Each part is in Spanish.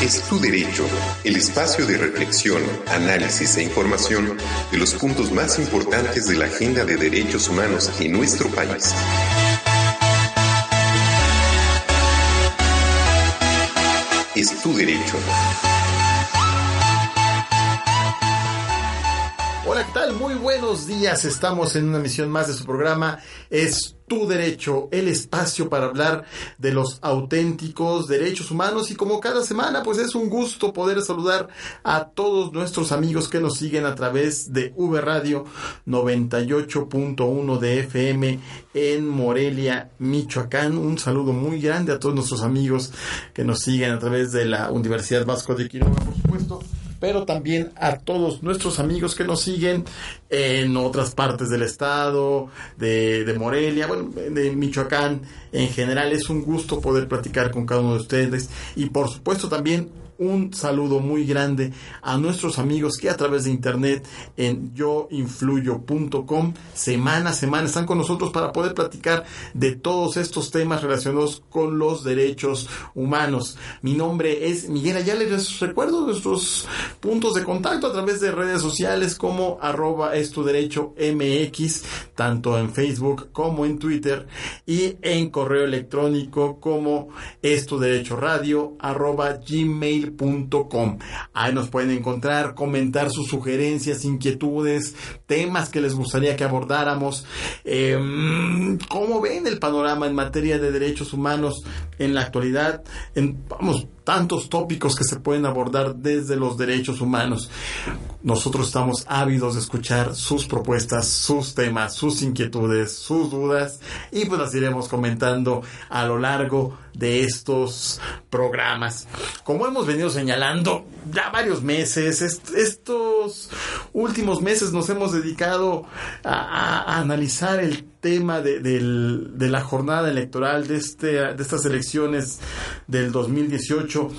Es tu derecho, el espacio de reflexión, análisis e información de los puntos más importantes de la agenda de derechos humanos en nuestro país. Es tu derecho. Hola, ¿qué tal? Muy buenos días. Estamos en una emisión más de su programa. Es tu derecho, el espacio para hablar de los auténticos derechos humanos y como cada semana pues es un gusto poder saludar a todos nuestros amigos que nos siguen a través de V Radio 98.1 de FM en Morelia, Michoacán. Un saludo muy grande a todos nuestros amigos que nos siguen a través de la Universidad Vasco de Quiroga, por supuesto pero también a todos nuestros amigos que nos siguen en otras partes del estado, de, Morelia, bueno, de Michoacán. En general es un gusto poder platicar con cada uno de ustedes y por supuesto también un saludo muy grande a nuestros amigos que a través de internet en yoinfluyo.com semana a semana están con nosotros para poder platicar de todos estos temas relacionados con los derechos humanos. Mi nombre es Miguel Ayala les recuerdo nuestros puntos de contacto a través de redes sociales como arroba es derecho MX, tanto en Facebook como en Twitter y en correo electrónico como es derecho radio arroba gmail Ahí nos pueden encontrar, comentar sus sugerencias, inquietudes, temas que les gustaría que abordáramos. Eh, ¿Cómo ven el panorama en materia de derechos humanos en la actualidad? En, vamos, tantos tópicos que se pueden abordar desde los derechos humanos. Nosotros estamos ávidos de escuchar sus propuestas, sus temas, sus inquietudes, sus dudas y pues las iremos comentando a lo largo de estos programas. Como hemos venido señalando ya varios meses, est estos últimos meses nos hemos dedicado a, a analizar el tema de, de, de, la jornada electoral de, este, de estas elecciones del 2018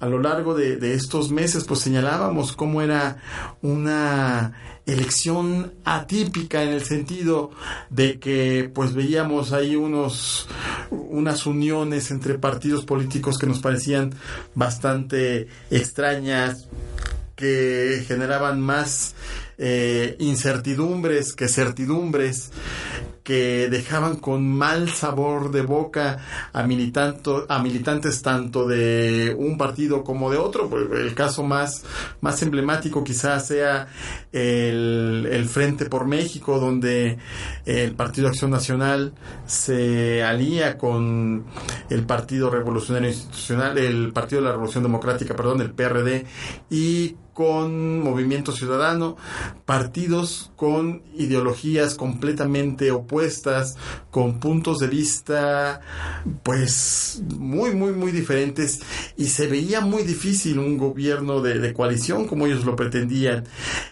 a lo largo de, de, estos meses pues señalábamos cómo era una elección atípica en el sentido de que pues veíamos ahí unos unas uniones entre partidos políticos que nos parecían bastante extrañas que generaban más eh, incertidumbres que certidumbres que dejaban con mal sabor de boca a, militanto, a militantes tanto de un partido como de otro. El caso más, más emblemático quizás sea el, el Frente por México, donde el Partido Acción Nacional se alía con el Partido Revolucionario Institucional, el Partido de la Revolución Democrática, perdón, el PRD, y con Movimiento Ciudadano, partidos con ideologías completamente opuestas, con puntos de vista pues muy, muy, muy diferentes y se veía muy difícil un gobierno de, coalición como ellos lo pretendían.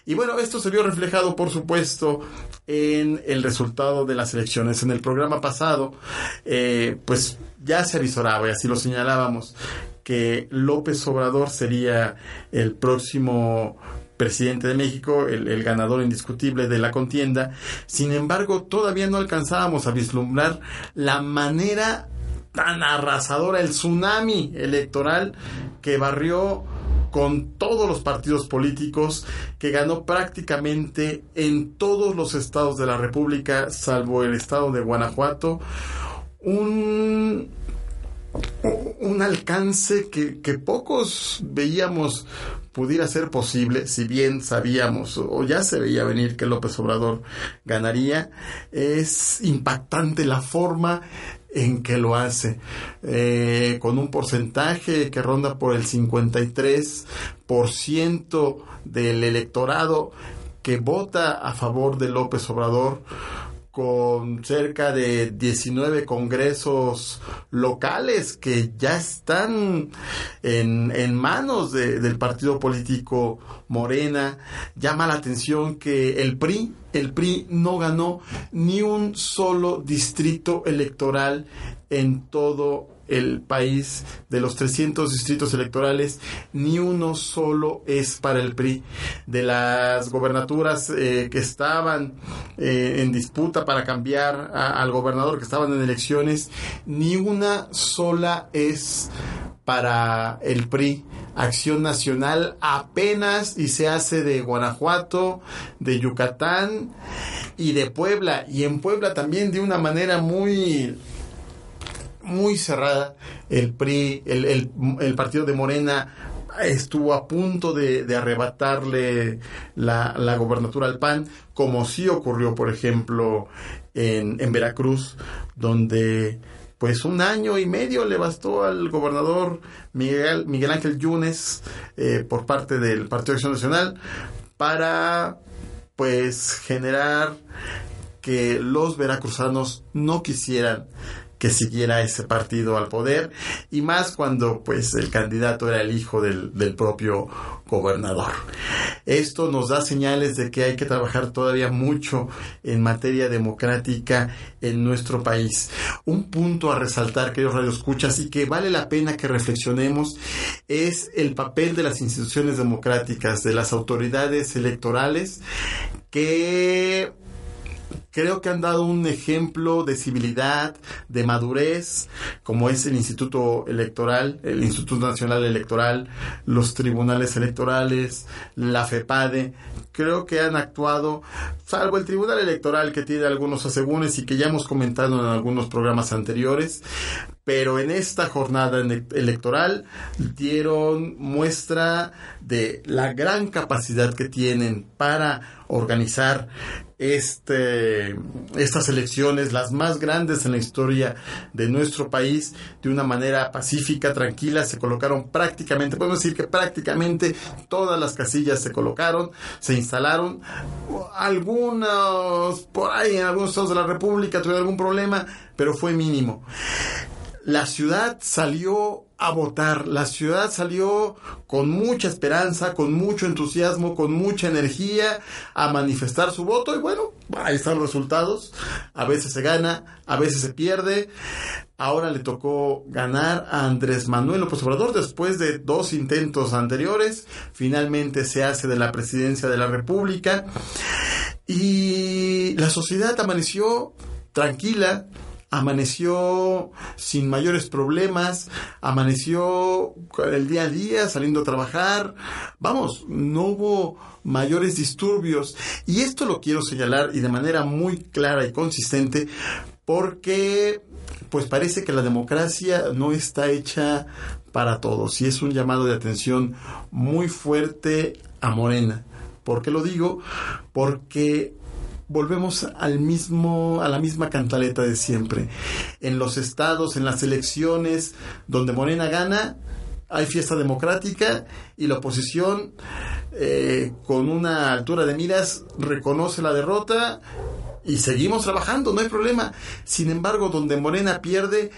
Y bueno, esto se vio reflejado por supuesto en el resultado de las elecciones. En el programa pasado, eh, pues ya se avisoraba y así lo señalábamos que López Obrador sería el próximo presidente de México, el, ganador indiscutible de la contienda. Sin embargo, todavía no alcanzábamos a vislumbrar la manera tan arrasadora, el tsunami electoral que barrió con todos los partidos políticos, que ganó prácticamente en todos los estados de la República, salvo el estado de Guanajuato, un un alcance que, que, pocos veíamos pudiera ser posible, si bien sabíamos o ya se veía venir que López Obrador ganaría, es impactante la forma en que lo hace, eh, con un porcentaje que ronda por el 53% del electorado que vota a favor de López Obrador, con cerca de 19 congresos locales que ya están en, en manos del partido político Morena. Llama la atención que el PRI, el PRI no ganó ni un solo distrito electoral en todo el país, de los 300 distritos electorales, ni uno solo es para el PRI. De las gobernaturas eh, que estaban eh, en disputa para cambiar al gobernador, que estaban en elecciones, ni una sola es para el PRI. Acción Nacional apenas y se hace de Guanajuato, de Yucatán y de Puebla. Y en Puebla también de una manera muy muy cerrada. El PRI, el, el, partido de Morena estuvo a punto de, arrebatarle la, la, gobernatura al PAN, como sí ocurrió, por ejemplo, en, en Veracruz, donde pues un año y medio le bastó al gobernador Miguel, Miguel Ángel Yunes eh, por parte del Partido de Acción Nacional para pues generar que los veracruzanos no quisieran que siguiera ese partido al poder y más cuando pues el candidato era el hijo del, del propio gobernador. Esto nos da señales de que hay que trabajar todavía mucho en materia democrática en nuestro país. Un punto a resaltar, queridos radioescuchas, y que vale la pena que reflexionemos es el papel de las instituciones democráticas, de las autoridades electorales que creo que han dado un ejemplo de civilidad, de madurez, como es el Instituto Electoral, el Instituto Nacional Electoral, los tribunales electorales, la FEPADE. Creo que han actuado, salvo el Tribunal Electoral que tiene algunos asegúnes y que ya hemos comentado en algunos programas anteriores, pero en esta jornada electoral dieron muestra de la gran capacidad que tienen para organizar este, estas elecciones, las más grandes en la historia de nuestro país, de una manera pacífica, tranquila, se colocaron prácticamente, podemos decir que prácticamente todas las casillas se colocaron, se instalaron, algunos por ahí en algunos estados de la República tuvieron algún problema, pero fue mínimo. La ciudad salió a votar, la ciudad salió con mucha esperanza, con mucho entusiasmo, con mucha energía a manifestar su voto. Y bueno, ahí están los resultados, a veces se gana, a veces se pierde, ahora le tocó ganar a Andrés Manuel López Obrador después de dos intentos anteriores, finalmente se hace de la presidencia de la República. Y la sociedad amaneció tranquila, amaneció sin mayores problemas, amaneció el día a día saliendo a trabajar, vamos, no hubo mayores disturbios y esto lo quiero señalar y de manera muy clara y consistente porque pues parece que la democracia no está hecha para todos y es un llamado de atención muy fuerte a Morena. ¿Por qué lo digo? Porque volvemos al mismo, a la misma cantaleta de siempre. En los estados, en las elecciones, donde Morena gana, hay fiesta democrática y la oposición, eh, con una altura de miras, reconoce la derrota y seguimos trabajando, no hay problema. Sin embargo, donde Morena pierde,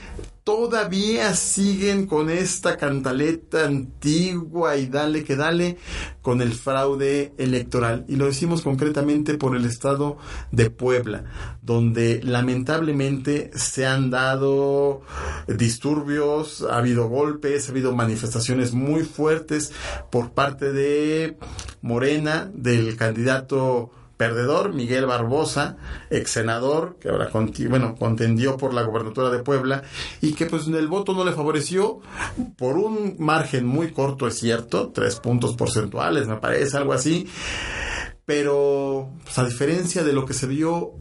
todavía siguen con esta cantaleta antigua y dale que dale con el fraude electoral. Y lo decimos concretamente por el estado de Puebla, donde lamentablemente se han dado disturbios, ha habido golpes, ha habido manifestaciones muy fuertes por parte de Morena, del candidato perdedor, Miguel Barbosa, ex senador, que ahora bueno, contendió por la gobernatura de Puebla y que pues el voto no le favoreció por un margen muy corto, es cierto, tres puntos porcentuales, me parece, algo así, pero pues, a diferencia de lo que se vio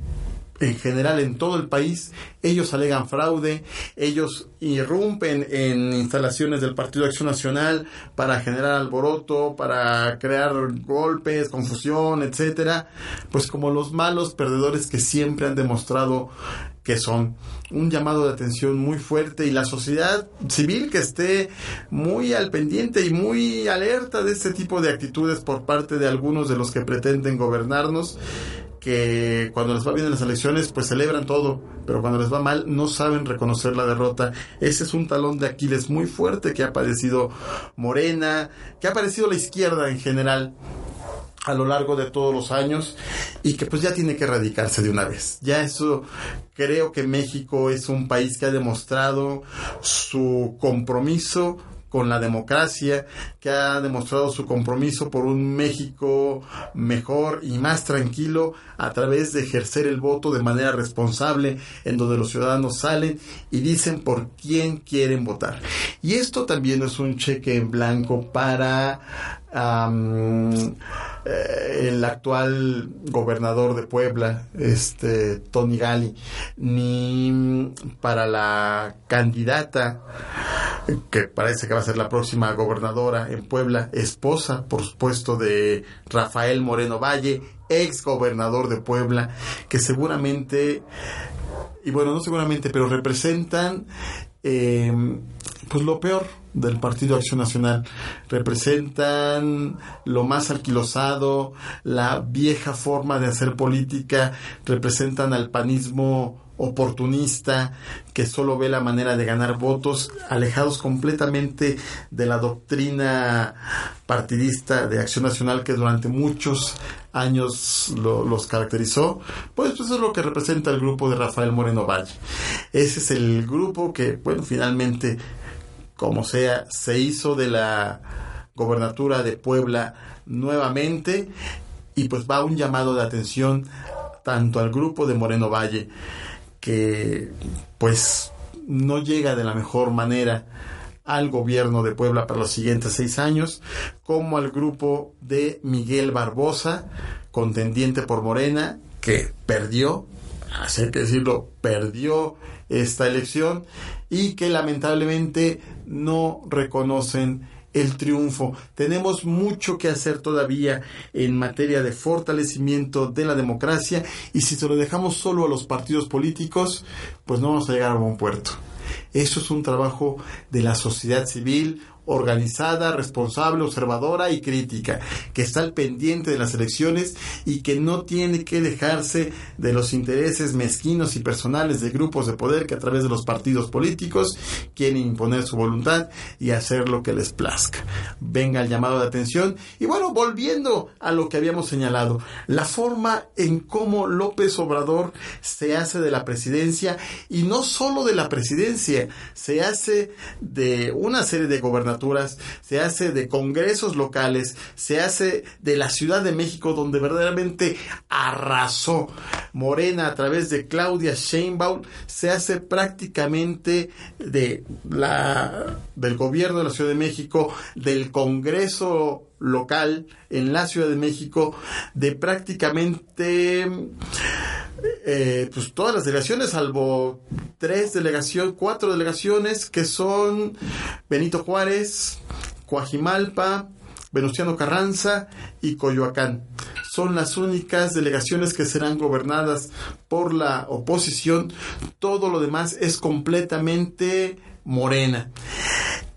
en general en todo el país, ellos alegan fraude, ellos irrumpen en instalaciones del Partido Acción Nacional para generar alboroto, para crear golpes, confusión, etcétera, pues como los malos perdedores que siempre han demostrado que son. Un llamado de atención muy fuerte y la sociedad civil que esté muy al pendiente y muy alerta de este tipo de actitudes por parte de algunos de los que pretenden gobernarnos que cuando les va bien en las elecciones, pues celebran todo, pero cuando les va mal no saben reconocer la derrota. Ese es un talón de Aquiles muy fuerte que ha padecido Morena, que ha padecido la izquierda en general a lo largo de todos los años y que pues ya tiene que erradicarse de una vez. Ya eso creo que México es un país que ha demostrado su compromiso con la democracia, que ha demostrado su compromiso por un México mejor y más tranquilo a través de ejercer el voto de manera responsable, en donde los ciudadanos salen y dicen por quién quieren votar. Y esto también es un cheque en blanco para eh, el actual gobernador de Puebla, este Tony Gali, ni para la candidata que parece que va a ser la próxima gobernadora en Puebla, esposa, por supuesto, de Rafael Moreno Valle, ex gobernador de Puebla, que seguramente, y bueno, no seguramente, pero representan eh, pues lo peor del Partido Acción Nacional. Representan lo más alquilosado, la vieja forma de hacer política, representan al panismo oportunista que solo ve la manera de ganar votos, alejados completamente de la doctrina partidista de Acción Nacional que durante muchos años los caracterizó, pues eso es lo que representa el grupo de Rafael Moreno Valle. Ese es el grupo que, bueno, finalmente como sea, se hizo de la gobernatura de Puebla nuevamente y pues va un llamado de atención tanto al grupo de Moreno Valle que pues no llega de la mejor manera al gobierno de Puebla para los siguientes seis años, como al grupo de Miguel Barbosa, contendiente por Morena, que perdió, así que decirlo, perdió esta elección y que lamentablemente no reconocen el triunfo. Tenemos mucho que hacer todavía en materia de fortalecimiento de la democracia y si se lo dejamos solo a los partidos políticos, pues no vamos a llegar a buen puerto. Eso es un trabajo de la sociedad civil, organizada, responsable, observadora y crítica, que está al pendiente de las elecciones y que no tiene que dejarse de los intereses mezquinos y personales de grupos de poder que a través de los partidos políticos quieren imponer su voluntad y hacer lo que les plazca. Venga el llamado de atención y bueno, volviendo a lo que habíamos señalado, la forma en cómo López Obrador se hace de la presidencia y no solo de la presidencia, se hace de una serie de gobernadores se hace de congresos locales, se hace de la Ciudad de México donde verdaderamente arrasó Morena a través de Claudia Sheinbaum, se hace prácticamente de la del gobierno de la Ciudad de México, del Congreso local en la Ciudad de México, de prácticamente eh, pues todas las delegaciones, salvo tres delegaciones, cuatro delegaciones que son Benito Juárez, Coajimalpa, Venustiano Carranza y Coyoacán. Son las únicas delegaciones que serán gobernadas por la oposición. Todo lo demás es completamente morena.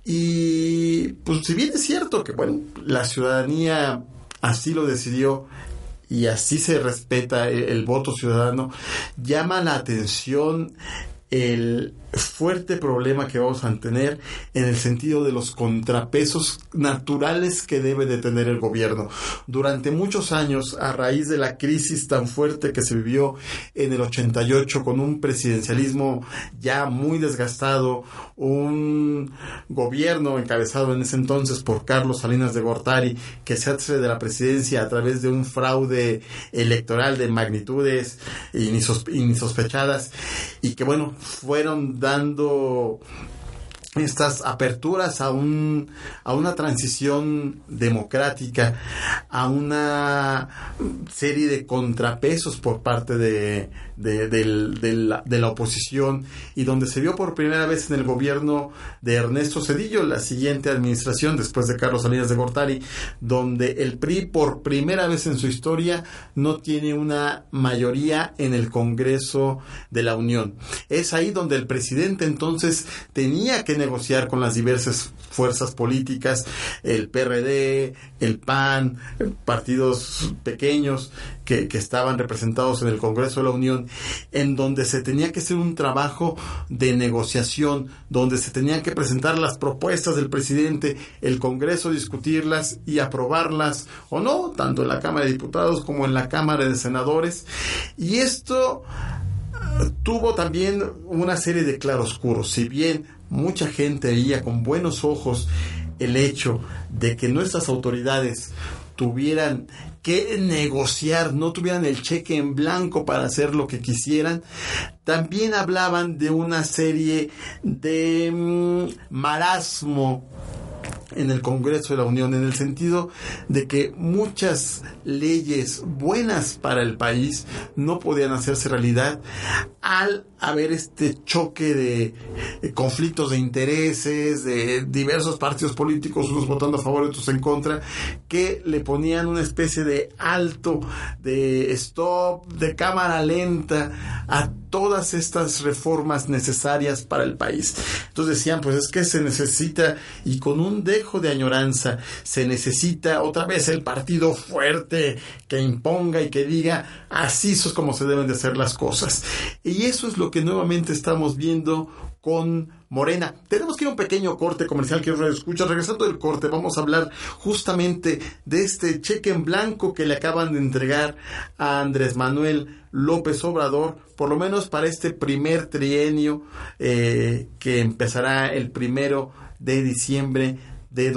Y pues si bien es cierto que bueno, la ciudadanía así lo decidió y así se respeta el, voto ciudadano, llama la atención el fuerte problema que vamos a tener en el sentido de los contrapesos naturales que debe de tener el gobierno. Durante muchos años, a raíz de la crisis tan fuerte que se vivió en el 88 con un presidencialismo ya muy desgastado, un gobierno encabezado en ese entonces por Carlos Salinas de Gortari que se hace de la presidencia a través de un fraude electoral de magnitudes insospechadas y que bueno, fueron dando estas aperturas a un a una transición democrática a una serie de contrapesos por parte de, de, la, oposición y donde se vio por primera vez en el gobierno de Ernesto Cedillo, la siguiente administración después de Carlos Salinas de Gortari, donde el PRI por primera vez en su historia no tiene una mayoría en el Congreso de la Unión. Es ahí donde el presidente entonces tenía que negociar con las diversas fuerzas políticas, el PRD, el PAN, partidos pequeños que, estaban representados en el Congreso de la Unión, en donde se tenía que hacer un trabajo de negociación, donde se tenían que presentar las propuestas del presidente, el Congreso discutirlas y aprobarlas o no, tanto en la Cámara de Diputados como en la Cámara de Senadores. Y esto tuvo también una serie de claroscuros. Si bien mucha gente veía con buenos ojos el hecho de que nuestras autoridades tuvieran que negociar, no tuvieran el cheque en blanco para hacer lo que quisieran, también hablaban de una serie de mmm, marasmo en el Congreso de la Unión, en el sentido de que muchas leyes buenas para el país no podían hacerse realidad al haber este choque de conflictos de intereses, de diversos partidos políticos, unos votando a favor y otros en contra, que le ponían una especie de alto, de stop, de cámara lenta a todas estas reformas necesarias para el país. Entonces decían, pues es que se necesita, y con un dejo de añoranza, se necesita otra vez el partido fuerte que imponga y que diga, así es como se deben de hacer las cosas. Y eso es lo que nuevamente estamos viendo con Morena. Tenemos que ir a un pequeño corte comercial que escucha. Regresando del corte, vamos a hablar justamente de este cheque en blanco que le acaban de entregar a Andrés Manuel López Obrador, por lo menos para este primer trienio eh, que empezará el primero de diciembre de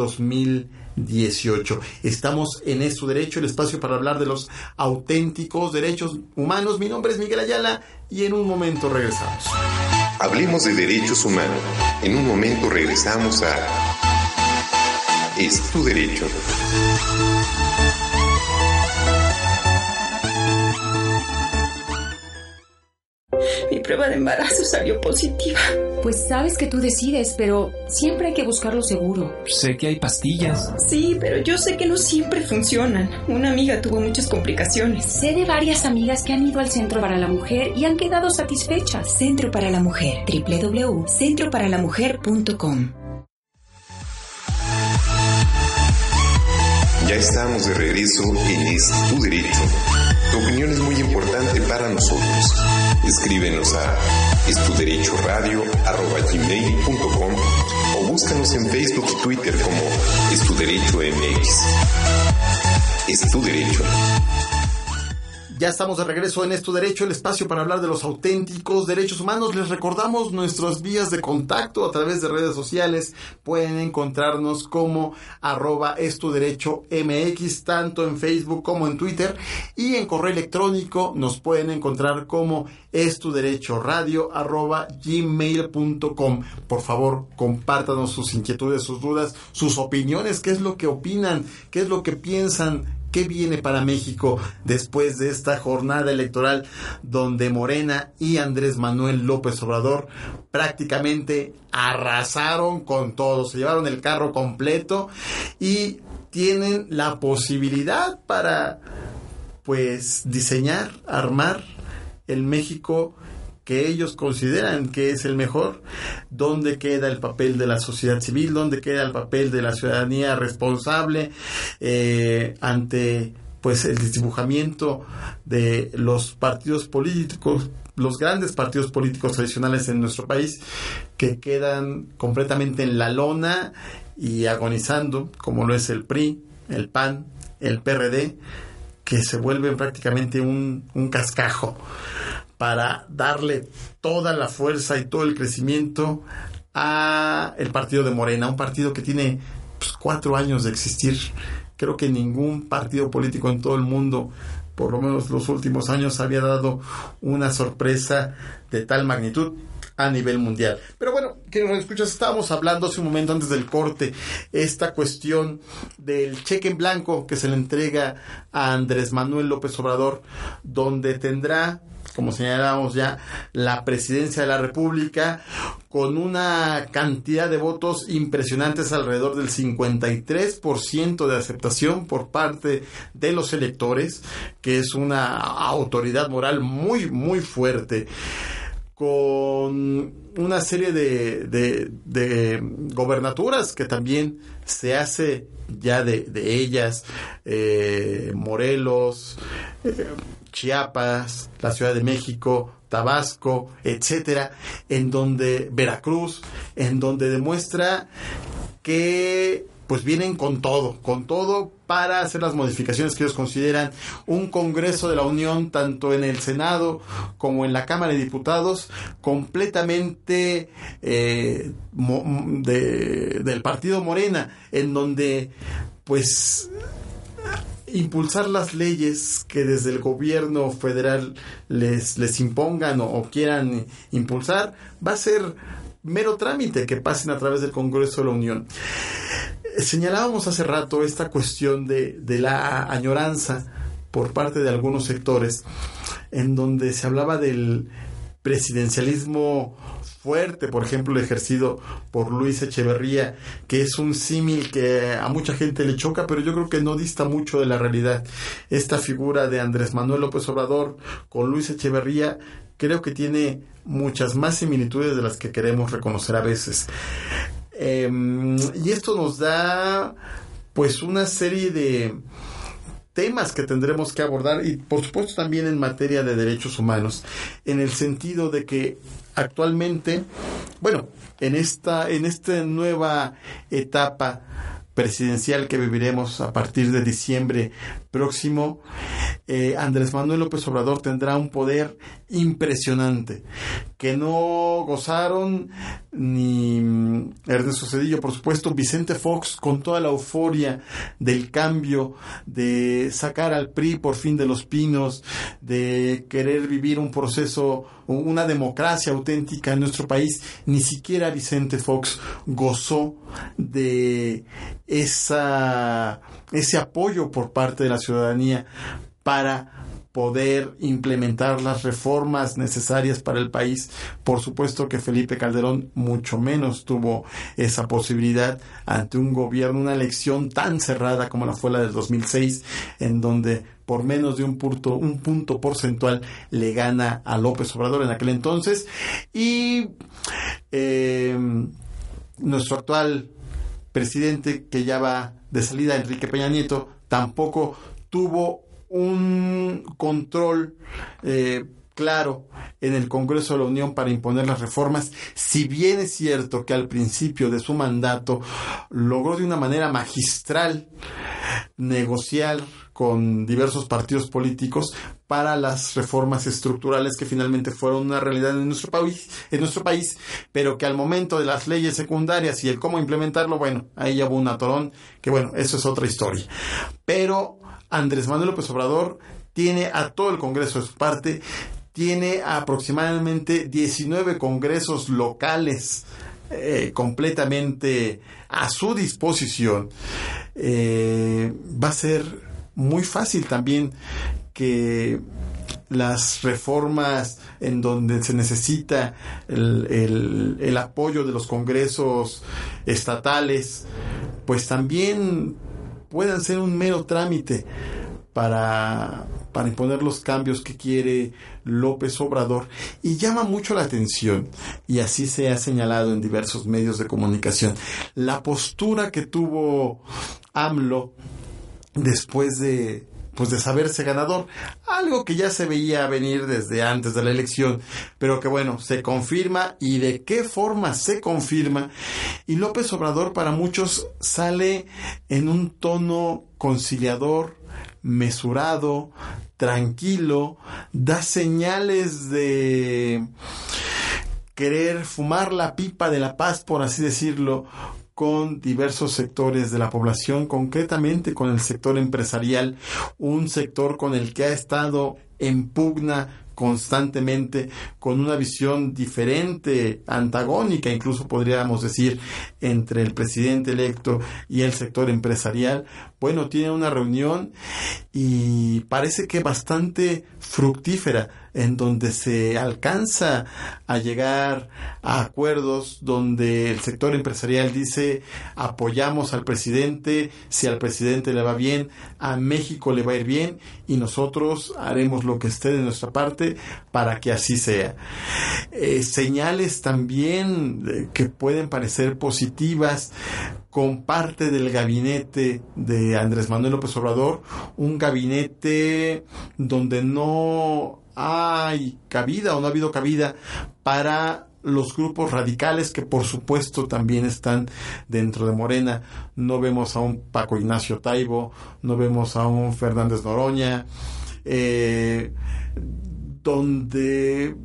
2018. Estamos en Es tu Derecho, el espacio para hablar de los auténticos derechos humanos. Mi nombre es Miguel Ayala y en un momento regresamos. Hablemos de derechos humanos. En un momento regresamos a Es tu Derecho. Mi prueba de embarazo salió positiva. Pues sabes que tú decides, pero siempre hay que buscar lo seguro. Sé que hay pastillas. Sí, pero yo sé que no siempre funcionan. Una amiga tuvo muchas complicaciones. Sé de varias amigas que han ido al Centro para la Mujer y han quedado satisfechas. Centro para la Mujer. www.centroparalamujer.com Ya estamos de regreso en Es tu Derecho. Tu opinión es muy importante para nosotros. Escríbenos a estuderechoradio.com o búscanos en Facebook y Twitter como Estuderecho MX. Es tu derecho. Ya estamos de regreso en Esto Derecho, el espacio para hablar de los auténticos derechos humanos. Les recordamos nuestras vías de contacto a través de redes sociales. Pueden encontrarnos como arroba Esto Derecho MX, tanto en Facebook como en Twitter. Y en correo electrónico nos pueden encontrar como estuderechoradio arroba gmail.com. Por favor, compártanos sus inquietudes, sus dudas, sus opiniones, qué es lo que opinan, qué es lo que piensan ¿Qué viene para México después de esta jornada electoral donde Morena y Andrés Manuel López Obrador prácticamente arrasaron con todo, se llevaron el carro completo y tienen la posibilidad para pues diseñar, armar el México que ellos consideran que es el mejor, dónde queda el papel de la sociedad civil, dónde queda el papel de la ciudadanía responsable eh, ante pues el desdibujamiento de los partidos políticos, los grandes partidos políticos tradicionales en nuestro país que quedan completamente en la lona y agonizando, como lo es el PRI, el PAN, el PRD, que se vuelven prácticamente un, un cascajo para darle toda la fuerza y todo el crecimiento a el partido de Morena, un partido que tiene pues, cuatro años de existir. Creo que ningún partido político en todo el mundo, por lo menos los últimos años, había dado una sorpresa de tal magnitud a nivel mundial. Pero bueno, queridos escuchas, estábamos hablando hace un momento antes del corte, esta cuestión del cheque en blanco que se le entrega a Andrés Manuel López Obrador, donde tendrá como señalamos ya, la presidencia de la República con una cantidad de votos impresionantes, alrededor del 53% de aceptación por parte de los electores, que es una autoridad moral muy, muy fuerte. con una serie de, de, de gobernaturas que también se hace ya de, de ellas, eh, Morelos, eh, Chiapas, la Ciudad de México, Tabasco, etcétera, en donde Veracruz, en donde demuestra que pues vienen con todo, con todo para hacer las modificaciones que ellos consideran un Congreso de la Unión, tanto en el Senado como en la Cámara de Diputados, completamente eh, de, del partido Morena, en donde pues impulsar las leyes que desde el gobierno federal les, les impongan o, quieran impulsar va a ser mero trámite que pasen a través del Congreso de la Unión. Señalábamos hace rato esta cuestión de, de, la añoranza por parte de algunos sectores, en donde se hablaba del presidencialismo fuerte, por ejemplo, ejercido por Luis Echeverría, que es un símil que a mucha gente le choca, pero yo creo que no dista mucho de la realidad. Esta figura de Andrés Manuel López Obrador con Luis Echeverría creo que tiene muchas más similitudes de las que queremos reconocer a veces. Eh, y esto nos da pues una serie de temas que tendremos que abordar y por supuesto también en materia de derechos humanos en el sentido de que actualmente bueno en esta en esta nueva etapa presidencial que viviremos a partir de diciembre próximo, eh, Andrés Manuel López Obrador tendrá un poder impresionante que no gozaron ni Ernesto Cedillo, por supuesto, Vicente Fox con toda la euforia del cambio, de sacar al PRI por fin de los pinos, de querer vivir un proceso, una democracia auténtica en nuestro país, ni siquiera Vicente Fox gozó de esa, ese apoyo por parte de la ciudadanía para poder implementar las reformas necesarias para el país. Por supuesto que Felipe Calderón mucho menos tuvo esa posibilidad ante un gobierno, una elección tan cerrada como la fue la del 2006, en donde por menos de un punto, un punto porcentual le gana a López Obrador en aquel entonces. Y eh, nuestro actual presidente, que ya va de salida, Enrique Peña Nieto, tampoco tuvo un control eh, claro en el Congreso de la Unión para imponer las reformas, si bien es cierto que al principio de su mandato logró de una manera magistral negociar con diversos partidos políticos para las reformas estructurales que finalmente fueron una realidad en nuestro país, en nuestro país, pero que al momento de las leyes secundarias y el cómo implementarlo, bueno, ahí ya hubo un atorón, que bueno, eso es otra historia. Pero Andrés Manuel López Obrador tiene a todo el Congreso de su parte, tiene aproximadamente 19 congresos locales eh, completamente a su disposición. Eh, va a ser muy fácil también que las reformas en donde se necesita el, el, apoyo de los congresos estatales, pues también puedan ser un mero trámite para, para imponer los cambios que quiere López Obrador. Y llama mucho la atención y así se ha señalado en diversos medios de comunicación la postura que tuvo AMLO después de pues de saberse ganador, algo que ya se veía venir desde antes de la elección, pero que bueno, se confirma y de qué forma se confirma. Y López Obrador para muchos sale en un tono conciliador, mesurado, tranquilo, da señales de querer fumar la pipa de la paz, por así decirlo, con diversos sectores de la población, concretamente con el sector empresarial, un sector con el que ha estado en pugna constantemente con una visión diferente, antagónica, incluso podríamos decir, entre el presidente electo y el sector empresarial. Bueno, tiene una reunión y parece que bastante fructífera en donde se alcanza a llegar a acuerdos, donde el sector empresarial dice apoyamos al presidente, si al presidente le va bien, a México le va a ir bien y nosotros haremos lo que esté de nuestra parte para que así sea. Eh, señales también que pueden parecer positivas con parte del gabinete de Andrés Manuel López Obrador, un gabinete donde no hay cabida o no ha habido cabida para los grupos radicales que por supuesto también están dentro de Morena. No vemos a un Paco Ignacio Taibo, no vemos a un Fernández Noroña, eh, donde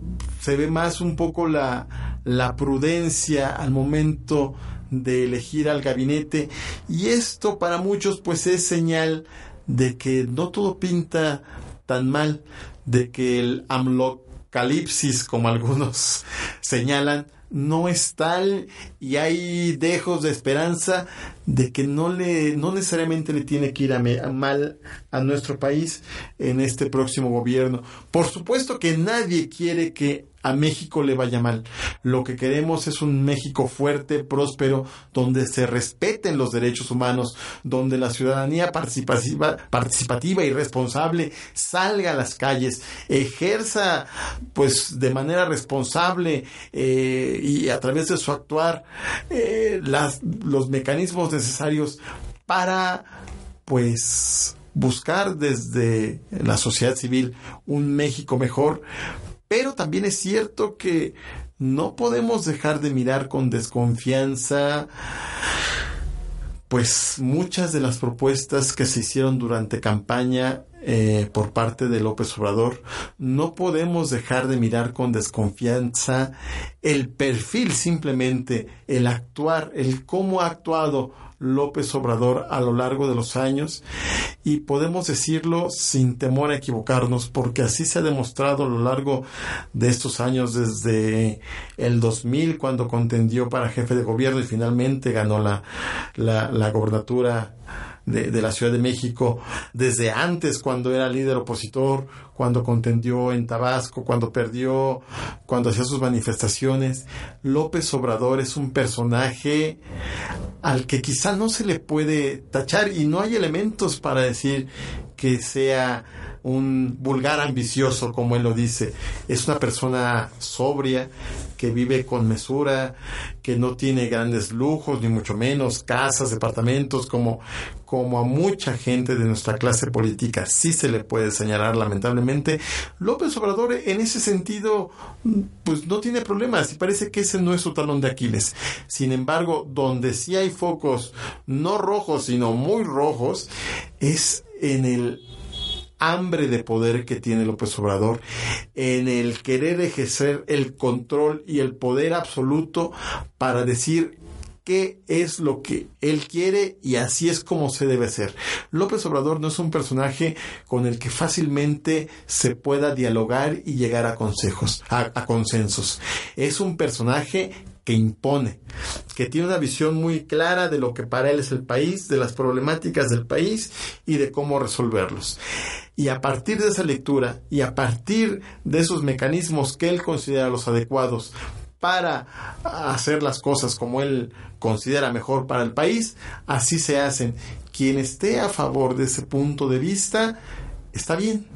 se ve más un poco la, la prudencia al momento de elegir al gabinete y esto para muchos pues es señal de que no todo pinta tan mal, de que el amlocalipsis como algunos señalan no es tal y hay dejos de esperanza de que no le no necesariamente le tiene que ir a, mal a nuestro país en este próximo gobierno. Por supuesto que nadie quiere que a México le vaya mal. Lo que queremos es un México fuerte, próspero, donde se respeten los derechos humanos, donde la ciudadanía participativa, y responsable salga a las calles, ejerza pues de manera responsable eh, y a través de su actuar eh, las, los mecanismos necesarios para pues buscar desde la sociedad civil un México mejor, pero también es cierto que no podemos dejar de mirar con desconfianza pues muchas de las propuestas que se hicieron durante campaña eh, por parte de López Obrador, no podemos dejar de mirar con desconfianza el perfil simplemente, el actuar, el cómo ha actuado López Obrador a lo largo de los años y podemos decirlo sin temor a equivocarnos porque así se ha demostrado a lo largo de estos años desde el 2000 cuando contendió para jefe de gobierno y finalmente ganó la, la, la gobernatura de, la Ciudad de México desde antes cuando era líder opositor, cuando contendió en Tabasco, cuando perdió, cuando hacía sus manifestaciones. López Obrador es un personaje al que quizá no se le puede tachar y no hay elementos para decir que sea un vulgar ambicioso, como él lo dice. Es una persona sobria, que vive con mesura, que no tiene grandes lujos, ni mucho menos casas, departamentos, como, como a mucha gente de nuestra clase política sí se le puede señalar, lamentablemente. López Obrador, en ese sentido, pues no tiene problemas y parece que ese no es su talón de Aquiles. Sin embargo, donde sí hay focos no rojos, sino muy rojos, es en el hambre de poder que tiene López Obrador, en el querer ejercer el control y el poder absoluto para decir qué es lo que él quiere y así es como se debe hacer. López Obrador no es un personaje con el que fácilmente se pueda dialogar y llegar a consejos, a, a consensos. Es un personaje que impone, que tiene una visión muy clara de lo que para él es el país, de las problemáticas del país y de cómo resolverlos. Y a partir de esa lectura y a partir de esos mecanismos que él considera los adecuados para hacer las cosas como él considera mejor para el país, así se hacen. Quien esté a favor de ese punto de vista, está bien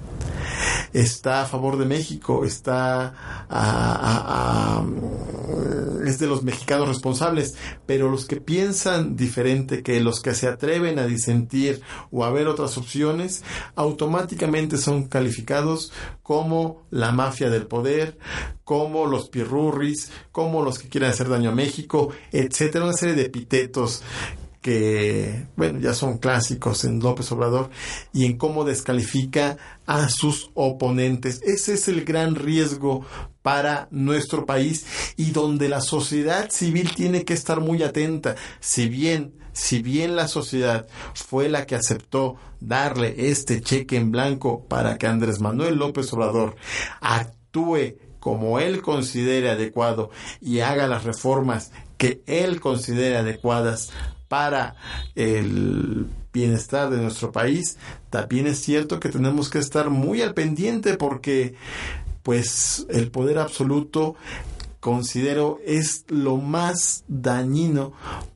está a favor de México, está a, es de los mexicanos responsables, pero los que piensan diferente que los que se atreven a disentir o a ver otras opciones, automáticamente son calificados como la mafia del poder, como los pirurris, como los que quieren hacer daño a México, etcétera, una serie de epitetos que, bueno, ya son clásicos en López Obrador y en cómo descalifica a sus oponentes. Ese es el gran riesgo para nuestro país y donde la sociedad civil tiene que estar muy atenta. Si bien, si bien la sociedad fue la que aceptó darle este cheque en blanco para que Andrés Manuel López Obrador actúe como él considere adecuado y haga las reformas que él considere adecuadas para el bienestar de nuestro país, también es cierto que tenemos que estar muy al pendiente porque pues el poder absoluto considero es lo más dañino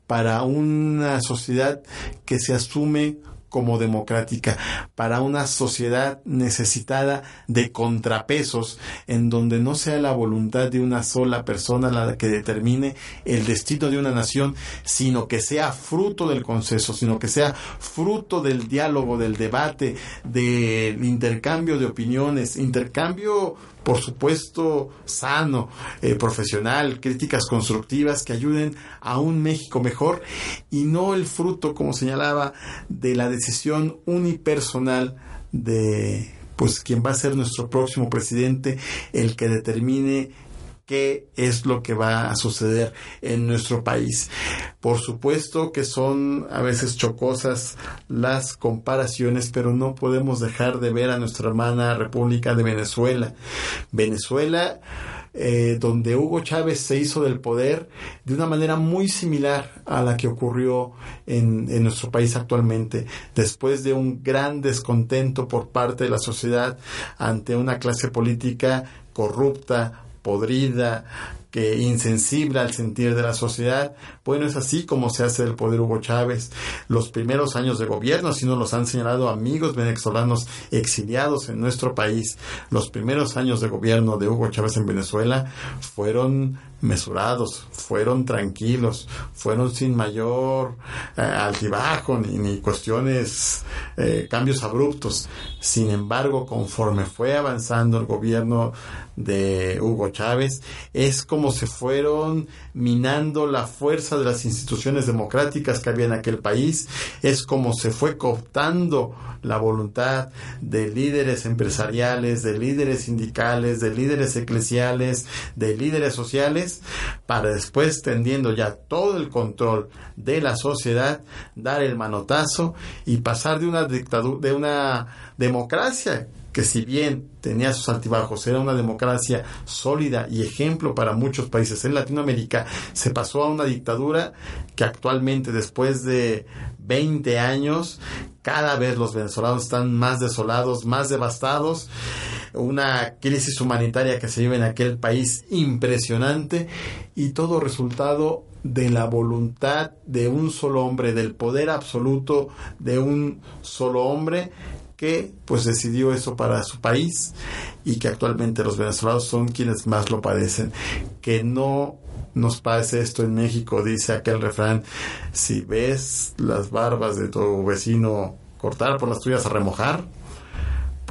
para una sociedad que se asume como democrática, para una sociedad necesitada de contrapesos, en donde no sea la voluntad de una sola persona la que determine el destino de una nación, sino que sea fruto del consenso, sino que sea fruto del diálogo, del debate, del intercambio de opiniones, intercambio por supuesto, sano, eh, profesional, críticas constructivas que ayuden a un México mejor y no el fruto, como señalaba, de la decisión unipersonal de pues quien va a ser nuestro próximo presidente, el que determine qué es lo que va a suceder en nuestro país. Por supuesto que son a veces chocosas las comparaciones, pero no podemos dejar de ver a nuestra hermana República de Venezuela. Venezuela eh, donde Hugo Chávez se hizo del poder de una manera muy similar a la que ocurrió en, en, nuestro país actualmente, después de un gran descontento por parte de la sociedad ante una clase política corrupta, podrida, que insensible al sentir de la sociedad. Bueno, es así como se hace el poder Hugo Chávez. Los primeros años de gobierno, así nos los han señalado amigos venezolanos exiliados en nuestro país, los primeros años de gobierno de Hugo Chávez en Venezuela fueron mesurados, fueron tranquilos, fueron sin mayor eh, altibajo ni, ni cuestiones, eh, cambios abruptos. Sin embargo, conforme fue avanzando el gobierno de Hugo Chávez, es como se fueron minando la fuerza de las instituciones democráticas que había en aquel país, es como se fue cooptando la voluntad de líderes empresariales, de líderes sindicales, de líderes eclesiales, de líderes sociales, para después, tendiendo ya todo el control de la sociedad, dar el manotazo y pasar de una dictadura, de una democracia que si bien tenía sus altibajos, era una democracia sólida y ejemplo para muchos países en Latinoamérica, se pasó a una dictadura que actualmente, después de 20 años, cada vez los venezolanos están más desolados, más devastados, una crisis humanitaria que se vive en aquel país impresionante y todo resultado de la voluntad de un solo hombre, del poder absoluto de un solo hombre que pues decidió eso para su país y que actualmente los venezolanos son quienes más lo padecen. Que no nos pase esto en México, dice aquel refrán, si ves las barbas de tu vecino cortar por las tuyas a remojar,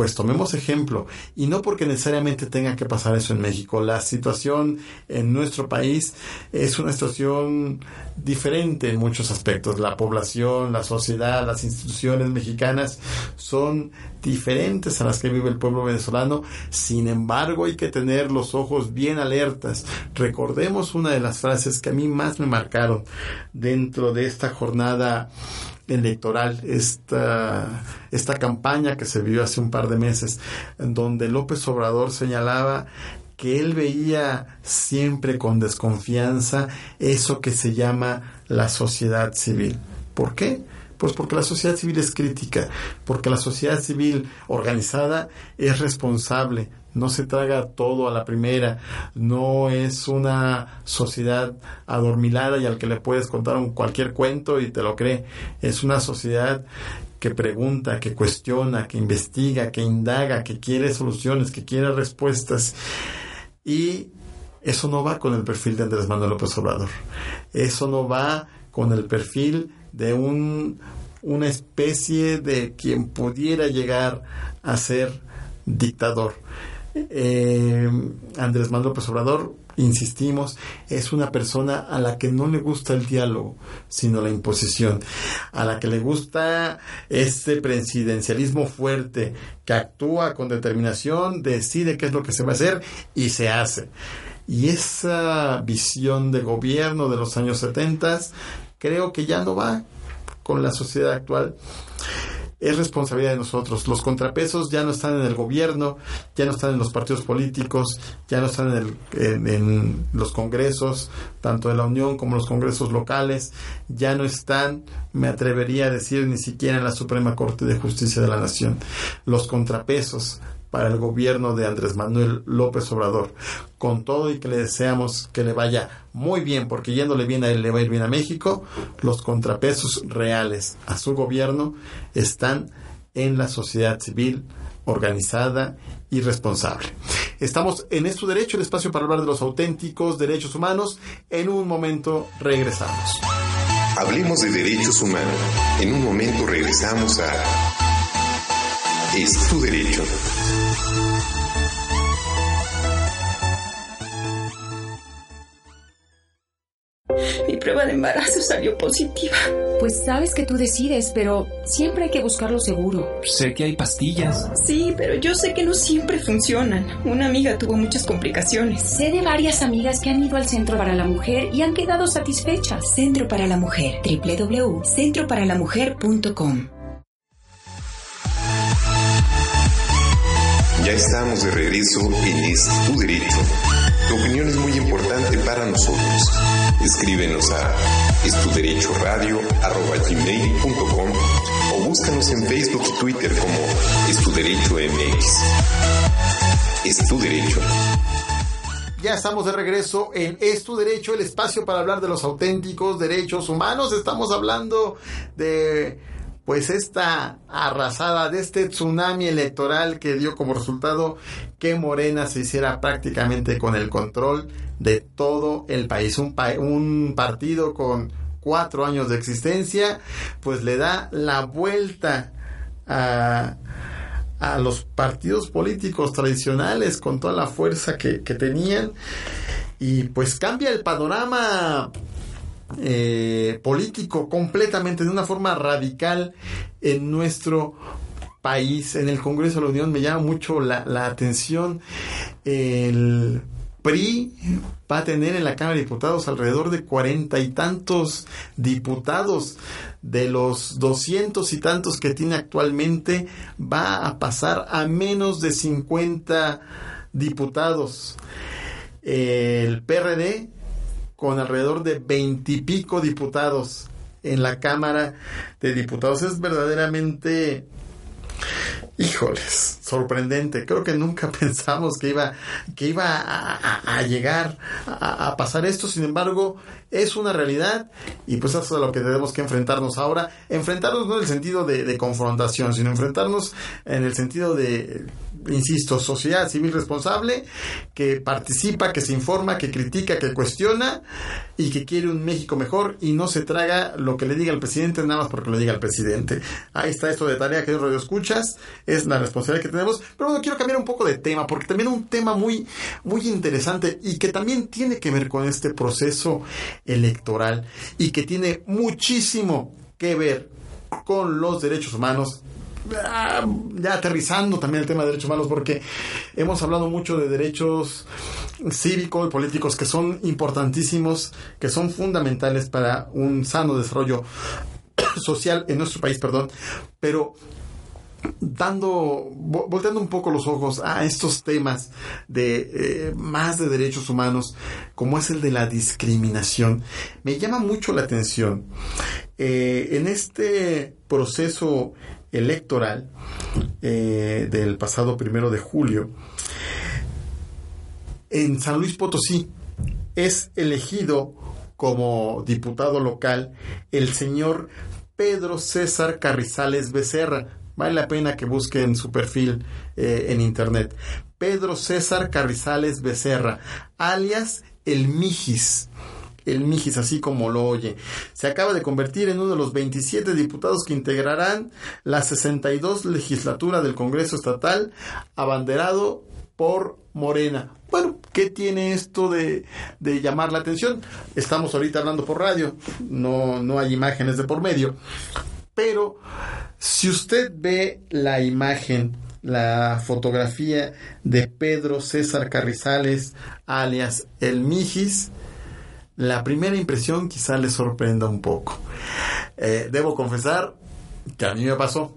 pues tomemos ejemplo y no porque necesariamente tenga que pasar eso en México. La situación en nuestro país es una situación diferente en muchos aspectos. La población, la sociedad, las instituciones mexicanas son diferentes a las que vive el pueblo venezolano. Sin embargo, hay que tener los ojos bien alertas. Recordemos una de las frases que a mí más me marcaron dentro de esta jornada electoral, esta, esta campaña que se vivió hace un par de meses, donde López Obrador señalaba que él veía siempre con desconfianza eso que se llama la sociedad civil. ¿Por qué? Pues porque la sociedad civil es crítica, porque la sociedad civil organizada es responsable, no se traga todo a la primera, no es una sociedad adormilada y al que le puedes contar un cualquier cuento y te lo cree, es una sociedad que pregunta, que cuestiona, que investiga, que indaga, que quiere soluciones, que quiere respuestas. Y eso no va con el perfil de Andrés Manuel López Obrador, eso no va con el perfil de un, una especie de quien pudiera llegar a ser dictador. Eh, Andrés Manuel López Obrador, insistimos, es una persona a la que no le gusta el diálogo, sino la imposición, a la que le gusta este presidencialismo fuerte, que actúa con determinación, decide qué es lo que se va a hacer y se hace. Y esa visión de gobierno de los años 70 creo que ya no va con la sociedad actual. Es responsabilidad de nosotros. Los contrapesos ya no están en el gobierno, ya no están en los partidos políticos, ya no están en, el, los congresos, tanto de la Unión como los congresos locales, ya no están, me atrevería a decir, ni siquiera en la Suprema Corte de Justicia de la Nación. Los contrapesos para el gobierno de Andrés Manuel López Obrador. Con todo y que le deseamos que le vaya muy bien, porque yéndole bien a él le va a ir bien a México, los contrapesos reales a su gobierno están en la sociedad civil organizada y responsable. Estamos en Esto Derecho, el espacio para hablar de los auténticos derechos humanos. En un momento regresamos. Hablemos de derechos humanos. En un momento regresamos a Es tu derecho. Mi prueba de embarazo salió positiva. Pues sabes que tú decides, pero siempre hay que buscarlo seguro. Sé que hay pastillas. Sí, pero yo sé que no siempre funcionan. Una amiga tuvo muchas complicaciones. Sé de varias amigas que han ido al Centro para la Mujer y han quedado satisfechas. Centro para la Mujer. www.centroparalamujer.com Ya estamos de regreso en Es tu derecho. Tu opinión es muy importante para nosotros. Escríbenos a estuderechoradio.com o búscanos en Facebook y Twitter como Estuderecho MX. Es tu derecho. Ya estamos de regreso en Es tu derecho, el espacio para hablar de los auténticos derechos humanos. Estamos hablando de pues esta arrasada de este tsunami electoral que dio como resultado que Morena se hiciera prácticamente con el control de todo el país. Un, pa un partido con cuatro años de existencia, pues le da la vuelta a, a los partidos políticos tradicionales con toda la fuerza que tenían y pues cambia el panorama eh, político completamente de una forma radical en nuestro país. En el Congreso de la Unión me llama mucho la, la atención el PRI va a tener en la Cámara de Diputados alrededor de cuarenta y tantos diputados. De los doscientos y tantos que tiene actualmente, va a pasar a menos de 50 diputados. El PRD con alrededor de veintipico diputados en la Cámara de Diputados. Es verdaderamente, híjoles, sorprendente. Creo que nunca pensamos que iba, que iba a, llegar a, pasar esto. Sin embargo, es una realidad y pues eso es a lo que tenemos que enfrentarnos ahora. Enfrentarnos no en el sentido de confrontación, sino enfrentarnos en el sentido de insisto, sociedad civil responsable que participa, que se informa, que critica, que cuestiona y que quiere un México mejor y no se traga lo que le diga el presidente nada más porque lo diga el presidente. Ahí está esto de tarea que radio escuchas, es la responsabilidad que tenemos, pero bueno, quiero cambiar un poco de tema porque también un tema muy muy interesante y que también tiene que ver con este proceso electoral y que tiene muchísimo que ver con los derechos humanos ya aterrizando también el tema de derechos humanos, porque hemos hablado mucho de derechos cívicos y políticos que son importantísimos, que son fundamentales para un sano desarrollo social en nuestro país, perdón, pero dando, volteando un poco los ojos a estos temas de eh, más de derechos humanos, como es el de la discriminación, me llama mucho la atención. Eh, en este proceso electoral eh, del pasado primero de julio, en San Luis Potosí es elegido como diputado local el señor Pedro César Carrizales Becerra. Vale la pena que busquen su perfil eh, en internet. Pedro César Carrizales Becerra, alias El Mijis el Mijis, así como lo oye. Se acaba de convertir en uno de los 27 diputados que integrarán la 62 legislatura del Congreso Estatal, abanderado por Morena. Bueno, ¿qué tiene esto de, de, llamar la atención? Estamos ahorita hablando por radio, no, no hay imágenes de por medio, pero si usted ve la imagen, la fotografía de Pedro César Carrizales, alias El Mijis, la primera impresión quizá le sorprenda un poco. Eh, debo confesar que a mí me pasó.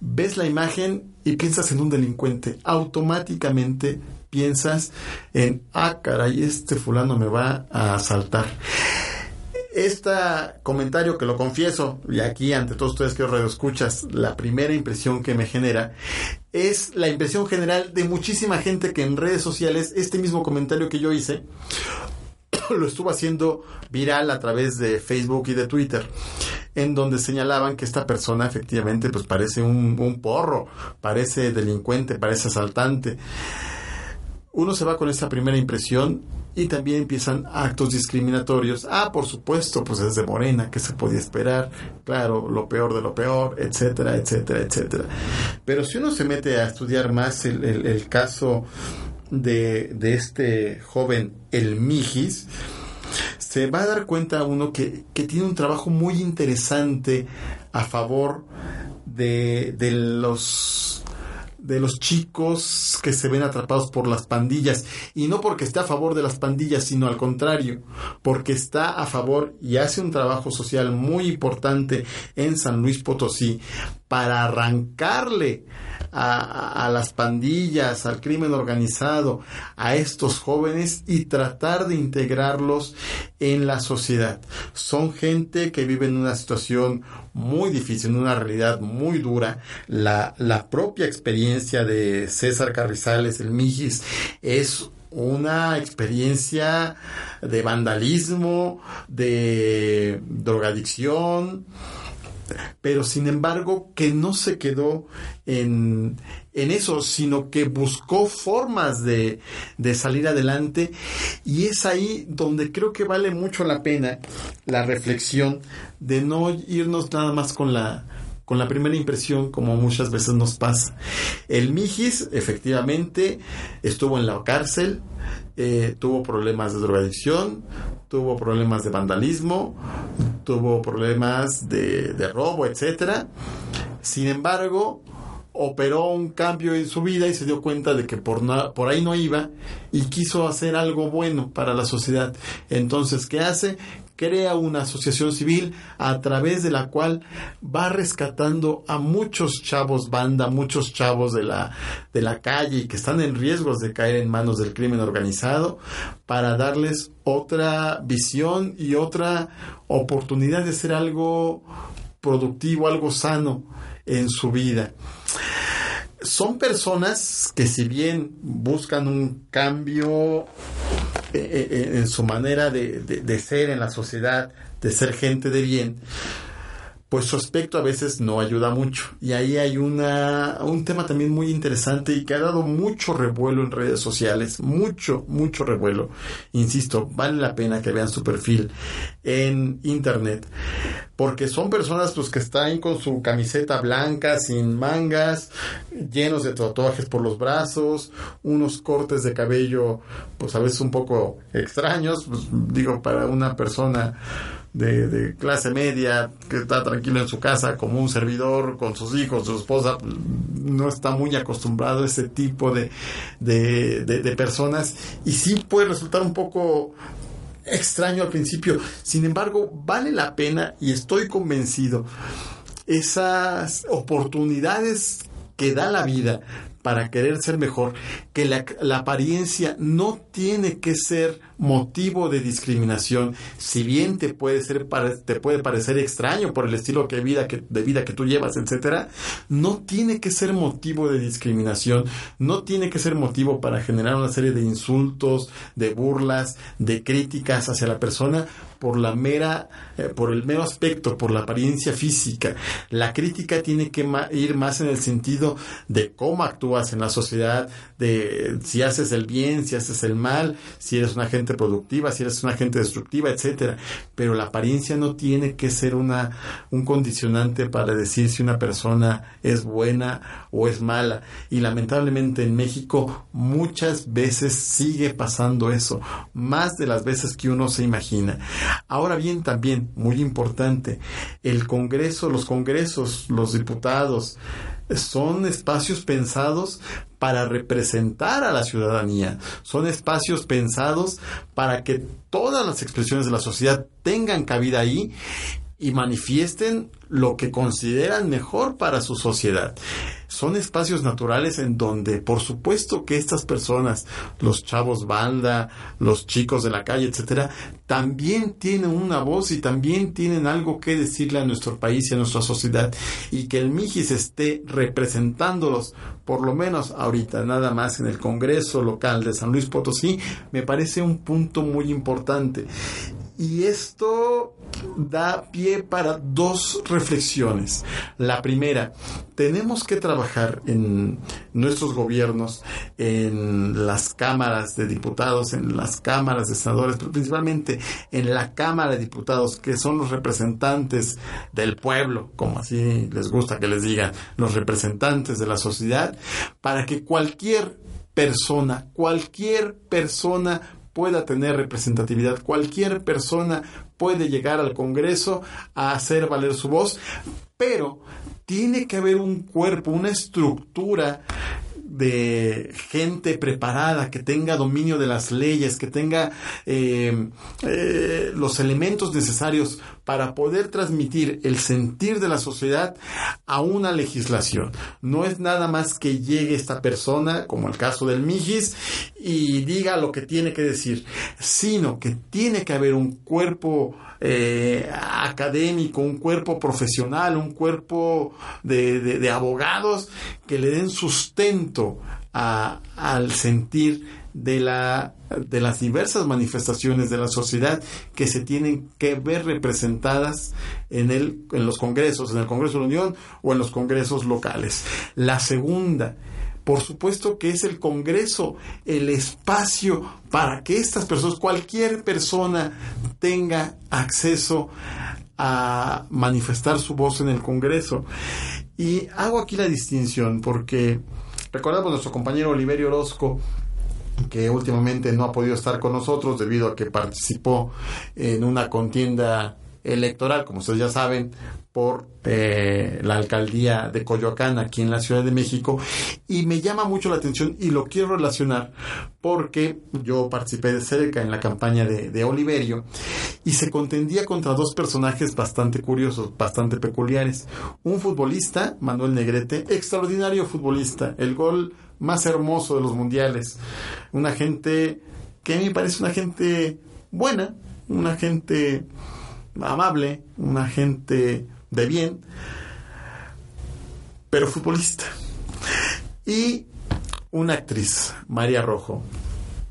Ves la imagen y piensas en un delincuente. Automáticamente piensas en, ah, caray, este fulano me va a asaltar. Este comentario que lo confieso, y aquí ante todos ustedes que os escuchas, la primera impresión que me genera es la impresión general de muchísima gente que en redes sociales este mismo comentario que yo hice lo estuvo haciendo viral a través de Facebook y de Twitter, en donde señalaban que esta persona efectivamente pues parece un, un porro, parece delincuente, parece asaltante. Uno se va con esa primera impresión y también empiezan actos discriminatorios. Ah, por supuesto, pues es de Morena, que se podía esperar, claro, lo peor de lo peor, etcétera, etcétera, etcétera. Pero si uno se mete a estudiar más el, el, caso de, de, este joven, el Mijis, se va a dar cuenta uno que, que tiene un trabajo muy interesante a favor de, de los de los chicos que se ven atrapados por las pandillas. Y no porque esté a favor de las pandillas sino al contrario porque está a favor y hace un trabajo social muy importante en San Luis Potosí para arrancarle a, las pandillas, al crimen organizado, a estos jóvenes y tratar de integrarlos en la sociedad. Son gente que vive en una situación muy difícil, en una realidad muy dura. La, la propia experiencia de César Carrizales, el Mijis, es una experiencia de vandalismo, de drogadicción, pero sin embargo que no se quedó en, en eso, sino que buscó formas de, de salir adelante y es ahí donde creo que vale mucho la pena la reflexión de no irnos nada más con la con la primera impresión como muchas veces nos pasa. El Mijis efectivamente estuvo en la cárcel, eh, tuvo problemas de drogadicción, tuvo problemas de vandalismo, tuvo problemas de, robo, etcétera. Sin embargo, operó un cambio en su vida y se dio cuenta de que por, por ahí no iba y quiso hacer algo bueno para la sociedad. Entonces, ¿qué hace? Crea una asociación civil a través de la cual va rescatando a muchos chavos banda, muchos chavos de la, de la calle y que están en riesgos de caer en manos del crimen organizado para darles otra visión y otra oportunidad de hacer algo productivo, algo sano en su vida. Son personas que si bien buscan un cambio en su manera de, de, ser en la sociedad, de ser gente de bien, pues su aspecto a veces no ayuda mucho. Y ahí hay una, un tema también muy interesante y que ha dado mucho revuelo en redes sociales, mucho, mucho revuelo. Insisto, vale la pena que vean su perfil en internet, porque son personas pues que están con su camiseta blanca, sin mangas, llenos de tatuajes por los brazos, unos cortes de cabello pues a veces un poco extraños, pues, digo, para una persona de, clase media que está tranquilo en su casa como un servidor con sus hijos, su esposa, no está muy acostumbrado a ese tipo de, de, de personas y sí puede resultar un poco extraño al principio. Sin embargo, vale la pena y estoy convencido esas oportunidades que da la vida para querer ser mejor, que la, la, apariencia no tiene que ser motivo de discriminación, si bien te puede ser te puede parecer extraño por el estilo que vida que, de vida que tú llevas, etcétera, no tiene que ser motivo de discriminación, no tiene que ser motivo para generar una serie de insultos, de burlas, de críticas hacia la persona por la mera eh, por el mero aspecto, por la apariencia física. La crítica tiene que ir más en el sentido de cómo actúas en la sociedad, de si haces el bien, si haces el mal, si eres una productiva, si eres una gente destructiva, etcétera. Pero la apariencia no tiene que ser una, un condicionante para decir si una persona es buena o es mala. Y lamentablemente en México muchas veces sigue pasando eso, más de las veces que uno se imagina. Ahora bien, también, muy importante, el Congreso, los congresos, los diputados, son espacios pensados para representar a la ciudadanía, son espacios pensados para que todas las expresiones de la sociedad tengan cabida ahí y manifiesten lo que consideran mejor para su sociedad. Son espacios naturales en donde, por supuesto, que estas personas, los chavos banda, los chicos de la calle, etcétera, también tienen una voz y también tienen algo que decirle a nuestro país y a nuestra sociedad. Y que el Mijis esté representándolos, por lo menos ahorita, nada más en el Congreso local de San Luis Potosí, me parece un punto muy importante. Y esto da pie para dos reflexiones. La primera, tenemos que trabajar en nuestros gobiernos, en las cámaras de diputados, en las cámaras de senadores, pero principalmente en la Cámara de Diputados, que son los representantes del pueblo, como así les gusta que les digan, los representantes de la sociedad, para que cualquier persona, cualquier persona pueda tener representatividad. Cualquier persona puede llegar al Congreso a hacer valer su voz, pero tiene que haber un cuerpo, una estructura de gente preparada, que tenga dominio de las leyes, que tenga eh, eh, los elementos necesarios para poder transmitir el sentir de la sociedad a una legislación. No es nada más que llegue esta persona, como el caso del Mijis, y diga lo que tiene que decir, sino que tiene que haber un cuerpo eh, académico, un cuerpo profesional, un cuerpo de, abogados que le den sustento al sentir de, la, de las diversas manifestaciones de la sociedad que se tienen que ver representadas en, el, en los congresos, en el Congreso de la Unión o en los congresos locales. La segunda, por supuesto que es el Congreso, el espacio para que estas personas, cualquier persona tenga acceso a manifestar su voz en el Congreso. Y hago aquí la distinción porque recordamos nuestro compañero Oliverio Orozco que últimamente no ha podido estar con nosotros debido a que participó en una contienda electoral, como ustedes ya saben, por eh, la alcaldía de Coyoacán aquí en la Ciudad de México y me llama mucho la atención y lo quiero relacionar porque yo participé de cerca en la campaña de, de Oliverio y se contendía contra dos personajes bastante curiosos, bastante peculiares. Un futbolista, Manuel Negrete, extraordinario futbolista, el gol más hermoso de los mundiales, una gente que a mí me parece una gente buena, una gente amable, una gente de bien, pero futbolista. Y una actriz, María Rojo.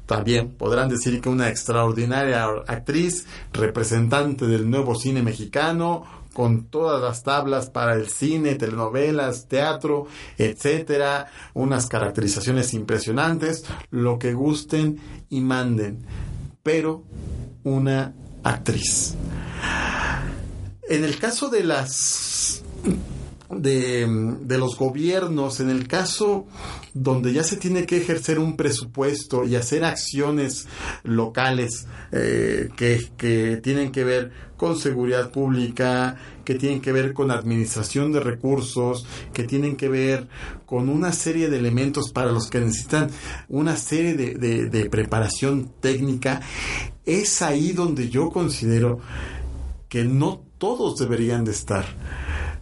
También podrán decir que una extraordinaria actriz, representante del nuevo cine mexicano, con todas las tablas para el cine, telenovelas, teatro, etcétera, unas caracterizaciones impresionantes, lo que gusten y manden, pero una actriz. En el caso de las de, de, los gobiernos, en el caso donde ya se tiene que ejercer un presupuesto y hacer acciones locales eh, que, que tienen que ver con seguridad pública, que tienen que ver con administración de recursos, que tienen que ver con una serie de elementos para los que necesitan una serie de, de, de preparación técnica, es ahí donde yo considero que no todos deberían de estar.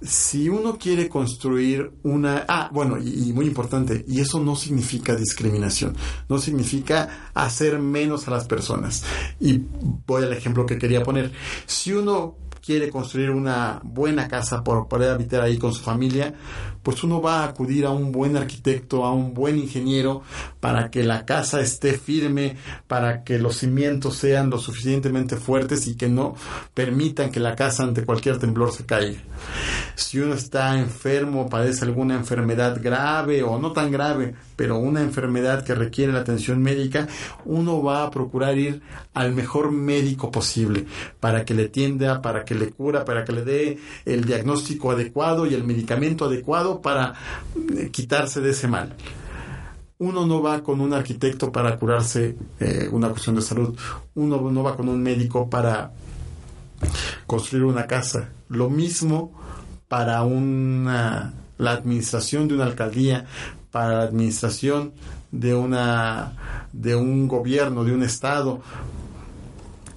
Si uno quiere construir una... Ah, bueno, y, muy importante, y eso no significa discriminación, no significa hacer menos a las personas. Y voy al ejemplo que quería poner. Si uno quiere construir una buena casa por poder habitar ahí con su familia, pues uno va a acudir a un buen arquitecto, a un buen ingeniero para que la casa esté firme, para que los cimientos sean lo suficientemente fuertes y que no permitan que la casa ante cualquier temblor se caiga. Si uno está enfermo, padece alguna enfermedad grave o no tan grave, pero una enfermedad que requiere la atención médica, uno va a procurar ir al mejor médico posible para que le tienda, para que le cura, para que le dé el diagnóstico adecuado y el medicamento adecuado para eh, quitarse de ese mal uno no va con un arquitecto para curarse eh, una cuestión de salud, uno no va con un médico para construir una casa. Lo mismo para una, la administración de una alcaldía, para la administración de una de un gobierno, de un estado.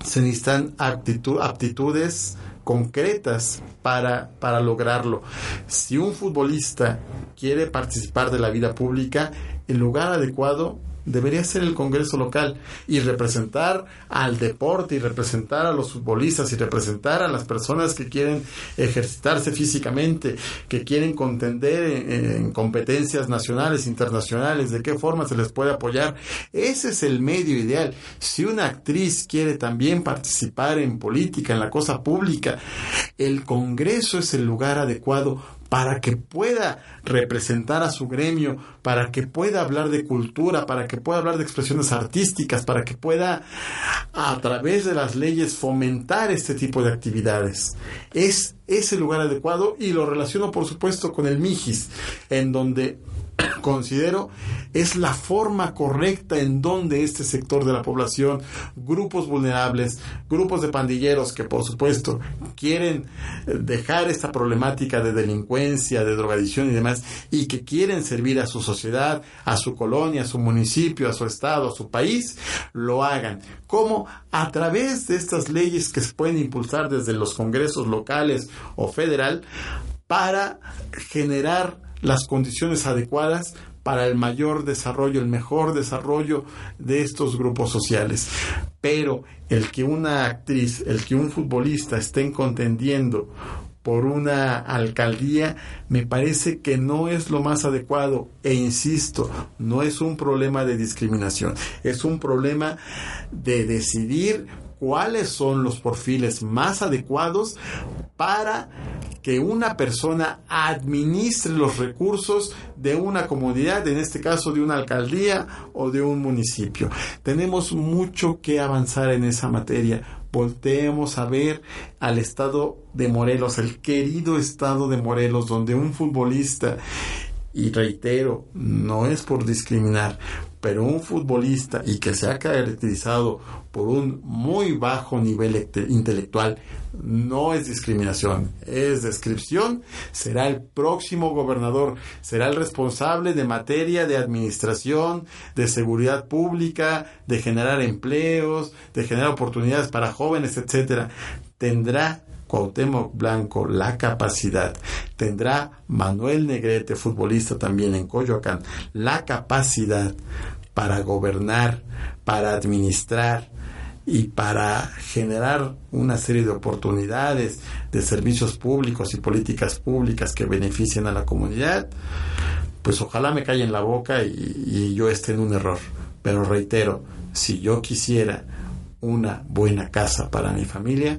Se necesitan aptitudes concretas para, para lograrlo. Si un futbolista quiere participar de la vida pública, el lugar adecuado debería ser el Congreso local y representar al deporte y representar a los futbolistas y representar a las personas que quieren ejercitarse físicamente, que quieren contender en, competencias nacionales, internacionales, de qué forma se les puede apoyar. Ese es el medio ideal. Si una actriz quiere también participar en política, en la cosa pública, el Congreso es el lugar adecuado para que pueda representar a su gremio, para que pueda hablar de cultura, para que pueda hablar de expresiones artísticas, para que pueda a través de las leyes fomentar este tipo de actividades. Es ese lugar adecuado y lo relaciono por supuesto con el MIGIS, en donde considero es la forma correcta en donde este sector de la población, grupos vulnerables, grupos de pandilleros que por supuesto quieren eh, dejar esta problemática de delincuencia, de drogadicción y demás, y que quieren servir a su sociedad, a su colonia, a su municipio, a su estado, a su país, lo hagan. ¿Cómo? A través de estas leyes que se pueden impulsar desde los congresos locales o federal para generar las condiciones adecuadas para el mayor desarrollo, el mejor desarrollo de estos grupos sociales. Pero el que una actriz, el que un futbolista estén contendiendo por una alcaldía, me parece que no es lo más adecuado. E insisto, no es un problema de discriminación, es un problema de decidir cuáles son los perfiles más adecuados para que una persona administre los recursos de una comunidad, en este caso de una alcaldía o de un municipio. Tenemos mucho que avanzar en esa materia. Volteemos a ver al estado de Morelos, el querido estado de Morelos, donde un futbolista y reitero, no es por discriminar, pero un futbolista y que se ha caracterizado por un muy bajo nivel intelectual no es discriminación, es descripción, será el próximo gobernador, será el responsable de materia de administración, de seguridad pública, de generar empleos, de generar oportunidades para jóvenes, etcétera. Tendrá Cuauhtémoc Blanco la capacidad, tendrá Manuel Negrete, futbolista también en Coyoacán, la capacidad para gobernar, para administrar y para generar una serie de oportunidades de servicios públicos y políticas públicas que beneficien a la comunidad, pues ojalá me calle en la boca y, y yo esté en un error. Pero reitero, si yo quisiera una buena casa para mi familia,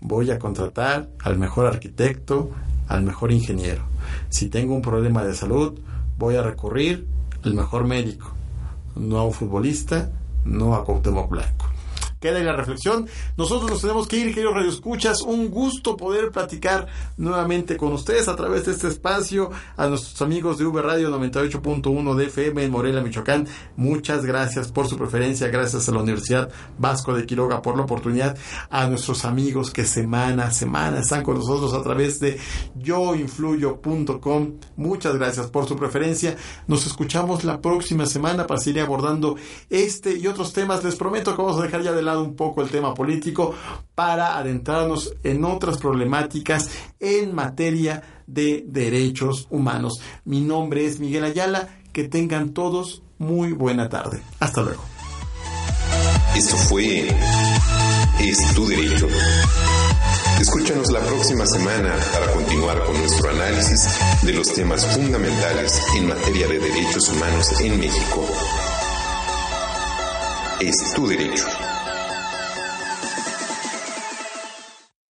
voy a contratar al mejor arquitecto, al mejor ingeniero. Si tengo un problema de salud, voy a recurrir al mejor médico, no a un futbolista, no a Cuauhtémoc Blanco queda en la reflexión. Nosotros nos tenemos que ir, queridos Radio Escuchas. Un gusto poder platicar nuevamente con ustedes a través de este espacio. A nuestros amigos de V Radio 98.1 de FM en Morelia, Michoacán. Muchas gracias por su preferencia. Gracias a la Universidad Vasco de Quiroga por la oportunidad. A nuestros amigos que semana a semana están con nosotros a través de yoinfluyo.com. Muchas gracias por su preferencia. Nos escuchamos la próxima semana para seguir abordando este y otros temas. Les prometo que vamos a dejar ya de un poco el tema político para adentrarnos en otras problemáticas en materia de derechos humanos. Mi nombre es Miguel Ayala. Que tengan todos muy buena tarde. Hasta luego. Esto fue Es tu derecho. Escúchanos la próxima semana para continuar con nuestro análisis de los temas fundamentales en materia de derechos humanos en México. Es tu derecho.